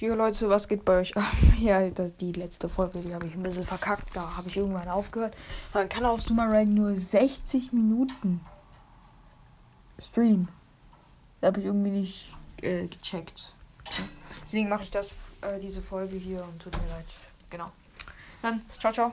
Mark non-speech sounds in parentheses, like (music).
Jo Leute, was geht bei euch ab? (laughs) Ja, die letzte Folge, die habe ich ein bisschen verkackt. Da habe ich irgendwann aufgehört. Man kann auf Sumarang nur 60 Minuten streamen. Da habe ich irgendwie nicht äh, gecheckt. Deswegen mache ich das, äh, diese Folge hier und tut mir leid. Genau. Dann, ciao, ciao.